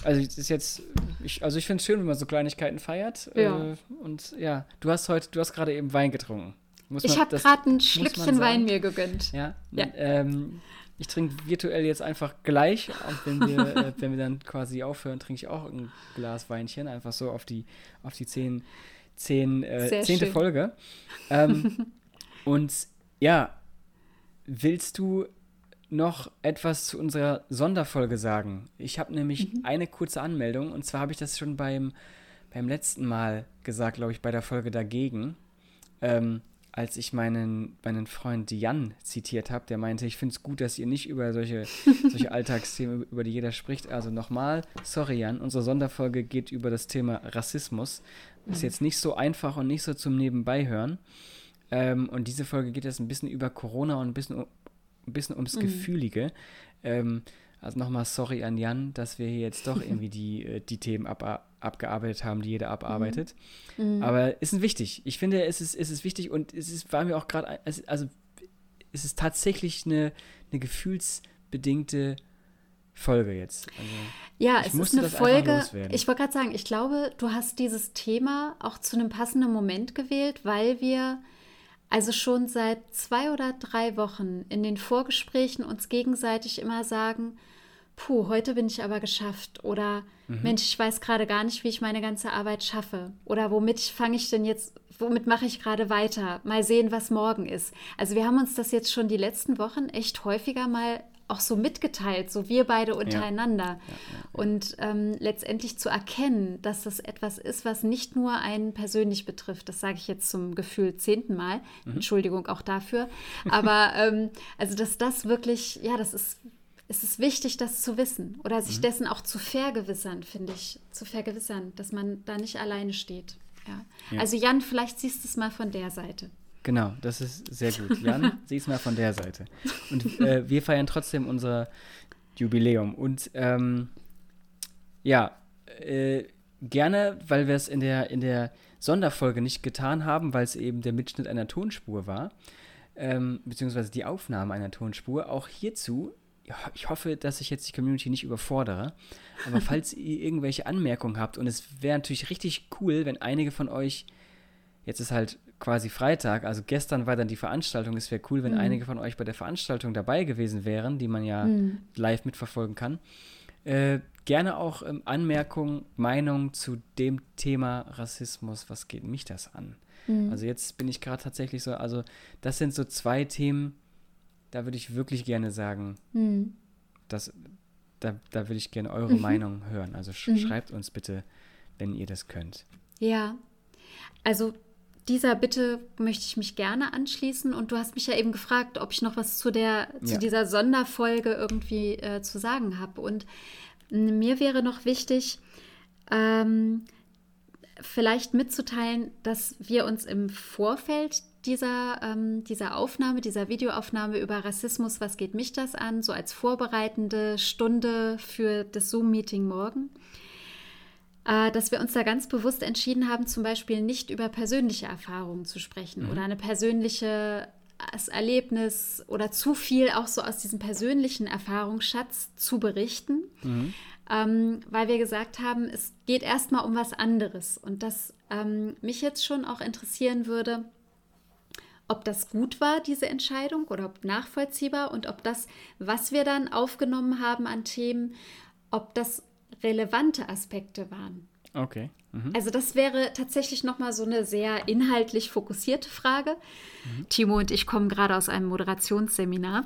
Also das ist jetzt, ich, also ich finde es schön, wenn man so Kleinigkeiten feiert. Ja. Äh, und ja, du hast heute, du hast gerade eben Wein getrunken. Muss ich habe gerade ein Schlückchen Wein mir gegönnt. Ja. ja. Ähm, ich trinke virtuell jetzt einfach gleich. Und wenn wir, [laughs] äh, wenn wir dann quasi aufhören, trinke ich auch ein Glas Weinchen. Einfach so auf die, auf die zehn, zehn, äh, zehnte schön. Folge. Ähm, [laughs] und ja, willst du noch etwas zu unserer Sonderfolge sagen. Ich habe nämlich mhm. eine kurze Anmeldung und zwar habe ich das schon beim, beim letzten Mal gesagt, glaube ich, bei der Folge dagegen, ähm, als ich meinen, meinen Freund Jan zitiert habe, der meinte, ich finde es gut, dass ihr nicht über solche, [laughs] solche Alltagsthemen, über die jeder spricht. Also nochmal, sorry Jan, unsere Sonderfolge geht über das Thema Rassismus. Ist mhm. jetzt nicht so einfach und nicht so zum Nebenbeihören. Ähm, und diese Folge geht jetzt ein bisschen über Corona und ein bisschen ein bisschen ums mhm. Gefühlige. Ähm, also nochmal sorry an Jan, dass wir hier jetzt doch [laughs] irgendwie die, äh, die Themen ab, abgearbeitet haben, die jeder abarbeitet. Mhm. mhm. Aber es ist wichtig. Ich finde, es ist, es ist wichtig und es ist, war mir auch gerade, also es ist tatsächlich eine, eine gefühlsbedingte Folge jetzt. Also, ja, es ist eine Folge. Ich wollte gerade sagen, ich glaube, du hast dieses Thema auch zu einem passenden Moment gewählt, weil wir also schon seit zwei oder drei Wochen in den Vorgesprächen uns gegenseitig immer sagen, puh, heute bin ich aber geschafft oder mhm. Mensch, ich weiß gerade gar nicht, wie ich meine ganze Arbeit schaffe oder womit fange ich denn jetzt, womit mache ich gerade weiter? Mal sehen, was morgen ist. Also wir haben uns das jetzt schon die letzten Wochen echt häufiger mal auch so mitgeteilt, so wir beide untereinander. Ja. Ja, ja, und ähm, letztendlich zu erkennen, dass das etwas ist, was nicht nur einen persönlich betrifft, das sage ich jetzt zum Gefühl zehnten Mal, mhm. Entschuldigung auch dafür, aber [laughs] ähm, also dass das wirklich, ja, das ist, es ist wichtig, das zu wissen oder sich mhm. dessen auch zu vergewissern, finde ich, zu vergewissern, dass man da nicht alleine steht. Ja. Also Jan, vielleicht siehst du es mal von der Seite. Genau, das ist sehr gut. [laughs] Jan, sieh's mal von der Seite. Und äh, wir feiern trotzdem unser Jubiläum. Und ähm, ja, äh, gerne, weil wir es in der, in der Sonderfolge nicht getan haben, weil es eben der Mitschnitt einer Tonspur war, ähm, beziehungsweise die Aufnahme einer Tonspur. Auch hierzu, ich hoffe, dass ich jetzt die Community nicht überfordere, aber [laughs] falls ihr irgendwelche Anmerkungen habt, und es wäre natürlich richtig cool, wenn einige von euch, jetzt ist halt quasi Freitag, also gestern war dann die Veranstaltung. Es wäre cool, wenn mhm. einige von euch bei der Veranstaltung dabei gewesen wären, die man ja mhm. live mitverfolgen kann. Äh, gerne auch ähm, Anmerkungen, Meinungen zu dem Thema Rassismus. Was geht mich das an? Mhm. Also jetzt bin ich gerade tatsächlich so, also das sind so zwei Themen, da würde ich wirklich gerne sagen, mhm. dass, da, da würde ich gerne eure mhm. Meinung hören. Also sch mhm. schreibt uns bitte, wenn ihr das könnt. Ja, also dieser Bitte möchte ich mich gerne anschließen. Und du hast mich ja eben gefragt, ob ich noch was zu, der, zu ja. dieser Sonderfolge irgendwie äh, zu sagen habe. Und mir wäre noch wichtig, ähm, vielleicht mitzuteilen, dass wir uns im Vorfeld dieser, ähm, dieser Aufnahme, dieser Videoaufnahme über Rassismus, was geht mich das an, so als vorbereitende Stunde für das Zoom-Meeting morgen, dass wir uns da ganz bewusst entschieden haben, zum Beispiel nicht über persönliche Erfahrungen zu sprechen mhm. oder eine persönliche das Erlebnis oder zu viel auch so aus diesem persönlichen Erfahrungsschatz zu berichten, mhm. ähm, weil wir gesagt haben, es geht erstmal um was anderes und das ähm, mich jetzt schon auch interessieren würde, ob das gut war, diese Entscheidung, oder ob nachvollziehbar und ob das, was wir dann aufgenommen haben an Themen, ob das relevante Aspekte waren. Okay. Mhm. Also das wäre tatsächlich nochmal so eine sehr inhaltlich fokussierte Frage. Mhm. Timo und ich kommen gerade aus einem Moderationsseminar.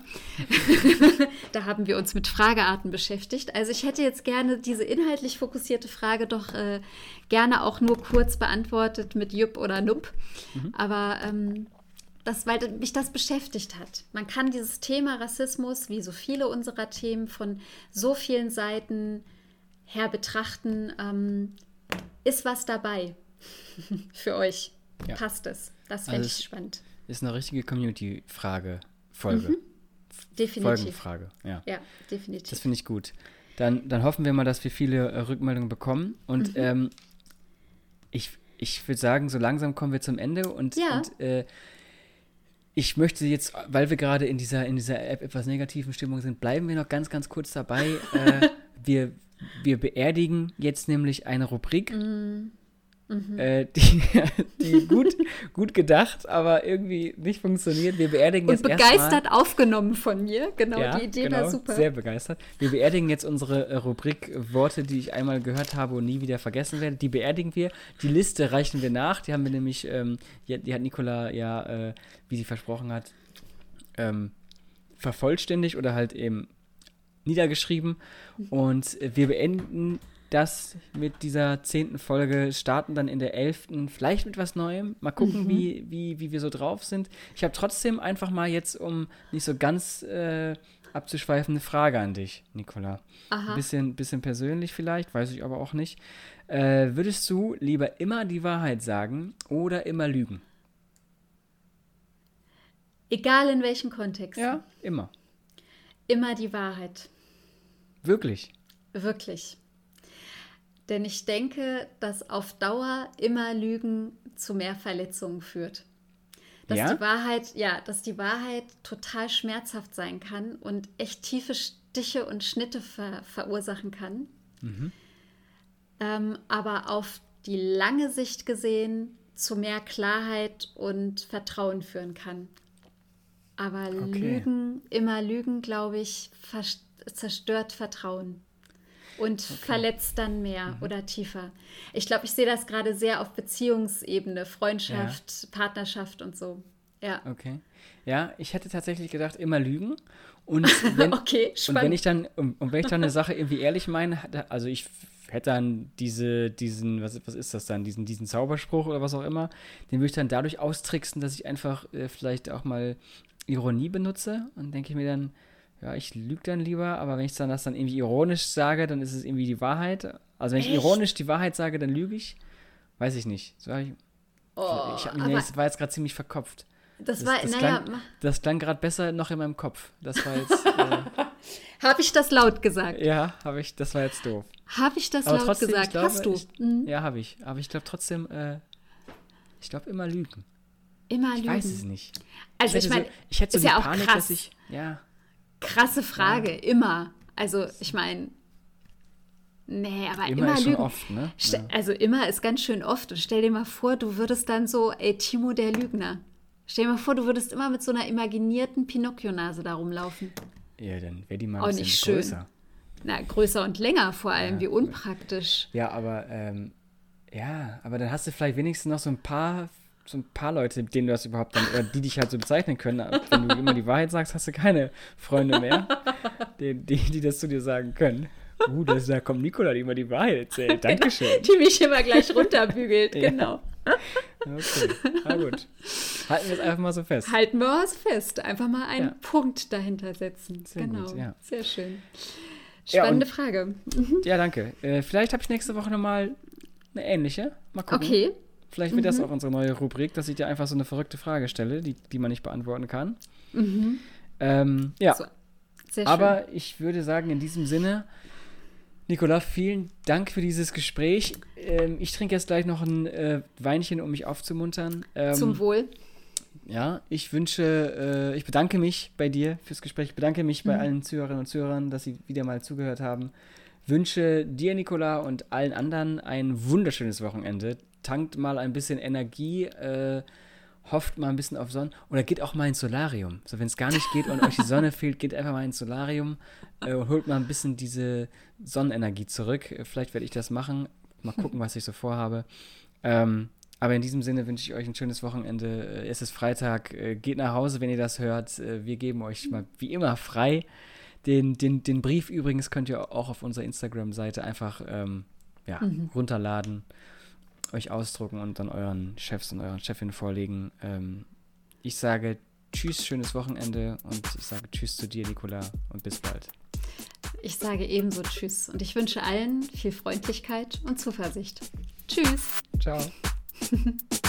[laughs] da haben wir uns mit Fragearten beschäftigt. Also ich hätte jetzt gerne diese inhaltlich fokussierte Frage doch äh, gerne auch nur kurz beantwortet mit Jupp oder Nupp. Mhm. Aber ähm, das, weil mich das beschäftigt hat. Man kann dieses Thema Rassismus, wie so viele unserer Themen, von so vielen Seiten her betrachten. Ähm, ist was dabei [laughs] für euch? Ja. Passt es? Das fände also ich spannend. Ist eine richtige Community-Frage, Folge. Mhm. Definitiv. Folgenfrage, ja. Ja, definitiv. Das finde ich gut. Dann, dann hoffen wir mal, dass wir viele äh, Rückmeldungen bekommen. Und mhm. ähm, ich, ich würde sagen, so langsam kommen wir zum Ende. Und, ja. und äh, ich möchte jetzt, weil wir gerade in dieser, in dieser App etwas negativen Stimmung sind, bleiben wir noch ganz, ganz kurz dabei. [laughs] äh, wir, wir beerdigen jetzt nämlich eine Rubrik, mm. mhm. äh, die, [laughs] die gut, gut gedacht, aber irgendwie nicht funktioniert. Wir beerdigen Und jetzt begeistert mal, aufgenommen von mir. Genau, ja, die Idee genau, war super. Sehr begeistert. Wir beerdigen jetzt unsere äh, Rubrik Worte, die ich einmal gehört habe und nie wieder vergessen werde. Die beerdigen wir. Die Liste reichen wir nach. Die haben wir nämlich, ähm, die, die, hat Nicola ja, äh, wie sie versprochen hat, ähm, vervollständigt oder halt eben niedergeschrieben. Und wir beenden das mit dieser zehnten Folge, starten dann in der elften, vielleicht mit was Neuem. Mal gucken, mhm. wie, wie, wie wir so drauf sind. Ich habe trotzdem einfach mal jetzt, um nicht so ganz äh, abzuschweifen, eine Frage an dich, Nicola. Aha. Ein bisschen, bisschen persönlich vielleicht, weiß ich aber auch nicht. Äh, würdest du lieber immer die Wahrheit sagen oder immer lügen? Egal in welchem Kontext. Ja, immer. Immer die Wahrheit. Wirklich? Wirklich. Denn ich denke, dass auf Dauer immer Lügen zu mehr Verletzungen führt. Dass ja? die Wahrheit, ja, dass die Wahrheit total schmerzhaft sein kann und echt tiefe Stiche und Schnitte ver verursachen kann. Mhm. Ähm, aber auf die lange Sicht gesehen zu mehr Klarheit und Vertrauen führen kann. Aber okay. Lügen, immer Lügen, glaube ich, verstehe zerstört Vertrauen und okay. verletzt dann mehr mhm. oder tiefer. Ich glaube, ich sehe das gerade sehr auf Beziehungsebene, Freundschaft, ja. Partnerschaft und so. Ja. Okay. Ja, ich hätte tatsächlich gedacht, immer lügen. Und [laughs] wenn, okay, und wenn ich dann, und, und wenn ich dann eine Sache irgendwie ehrlich meine, also ich hätte dann diese, diesen, was, was ist das dann, diesen, diesen Zauberspruch oder was auch immer, den würde ich dann dadurch austricksen, dass ich einfach äh, vielleicht auch mal Ironie benutze und denke ich mir dann, ja, ich lüge dann lieber, aber wenn ich dann das dann irgendwie ironisch sage, dann ist es irgendwie die Wahrheit. Also wenn Echt? ich ironisch die Wahrheit sage, dann lüge ich. Weiß ich nicht. So, ich, oh, ich hab, nee, das war jetzt gerade ziemlich verkopft. Das, das war, das naja. Klang, das klang gerade besser noch in meinem Kopf. Das war jetzt. äh, [laughs] habe ich das laut gesagt? Ja, habe ich. Das war jetzt doof. Habe ich das aber laut trotzdem, gesagt? Glaube, Hast du? Ich, mhm. Ja, habe ich. Aber ich glaube trotzdem, äh, ich glaube immer lügen. Immer ich lügen. Ich weiß es nicht. Also ich, ich meine, so, ich hätte so ist die ja Panik, auch krass. dass ich, ja. Krasse Frage, ja. immer. Also ich meine, nee, aber immer, immer ist lügen. Oft, ne? ja. Also immer ist ganz schön oft. Und stell dir mal vor, du würdest dann so, ey, Timo der Lügner. Stell dir mal vor, du würdest immer mit so einer imaginierten Pinocchio-Nase da rumlaufen. Ja, dann wäre die mal ein bisschen größer. Na, größer und länger vor allem, ja, wie unpraktisch. Ja, aber ähm, ja, aber dann hast du vielleicht wenigstens noch so ein paar so ein paar Leute, mit denen du das überhaupt dann, oder die dich halt so bezeichnen können. Wenn du immer die Wahrheit sagst, hast du keine Freunde mehr, die, die, die das zu dir sagen können. Uh, das, da kommt Nicola, die immer die Wahrheit erzählt. Dankeschön. die mich immer gleich runterbügelt, genau. Okay, na gut. Halten wir es einfach mal so fest. Halten wir es fest. Einfach mal einen ja. Punkt dahinter setzen. Sehr genau. Gut, ja. Sehr schön. Spannende ja, Frage. Mhm. Ja, danke. Äh, vielleicht habe ich nächste Woche nochmal eine ähnliche. Mal gucken. Okay. Vielleicht wird mhm. das auch unsere neue Rubrik, dass ich dir einfach so eine verrückte Frage stelle, die, die man nicht beantworten kann. Mhm. Ähm, ja. So. Aber ich würde sagen, in diesem Sinne, Nicola, vielen Dank für dieses Gespräch. Ähm, ich trinke jetzt gleich noch ein äh, Weinchen, um mich aufzumuntern. Ähm, Zum Wohl. Ja, ich wünsche, äh, ich bedanke mich bei dir fürs Gespräch. Ich bedanke mich mhm. bei allen Zuhörerinnen und Zuhörern, dass sie wieder mal zugehört haben. Wünsche dir, Nicola, und allen anderen ein wunderschönes Wochenende. Tankt mal ein bisschen Energie. Äh, hofft mal ein bisschen auf Sonne oder geht auch mal ins Solarium. So, wenn es gar nicht geht und euch die Sonne fehlt, geht einfach mal ins Solarium äh, und holt mal ein bisschen diese Sonnenenergie zurück. Vielleicht werde ich das machen. Mal gucken, was ich so vorhabe. Ähm, aber in diesem Sinne wünsche ich euch ein schönes Wochenende. Äh, es ist Freitag. Äh, geht nach Hause, wenn ihr das hört. Äh, wir geben euch mal wie immer frei. Den, den, den Brief übrigens könnt ihr auch auf unserer Instagram-Seite einfach ähm, ja, mhm. runterladen euch ausdrucken und dann euren Chefs und euren Chefinnen vorlegen. Ähm, ich sage Tschüss, schönes Wochenende und ich sage Tschüss zu dir, Nicola, und bis bald. Ich sage ebenso Tschüss und ich wünsche allen viel Freundlichkeit und Zuversicht. Tschüss. Ciao. [laughs]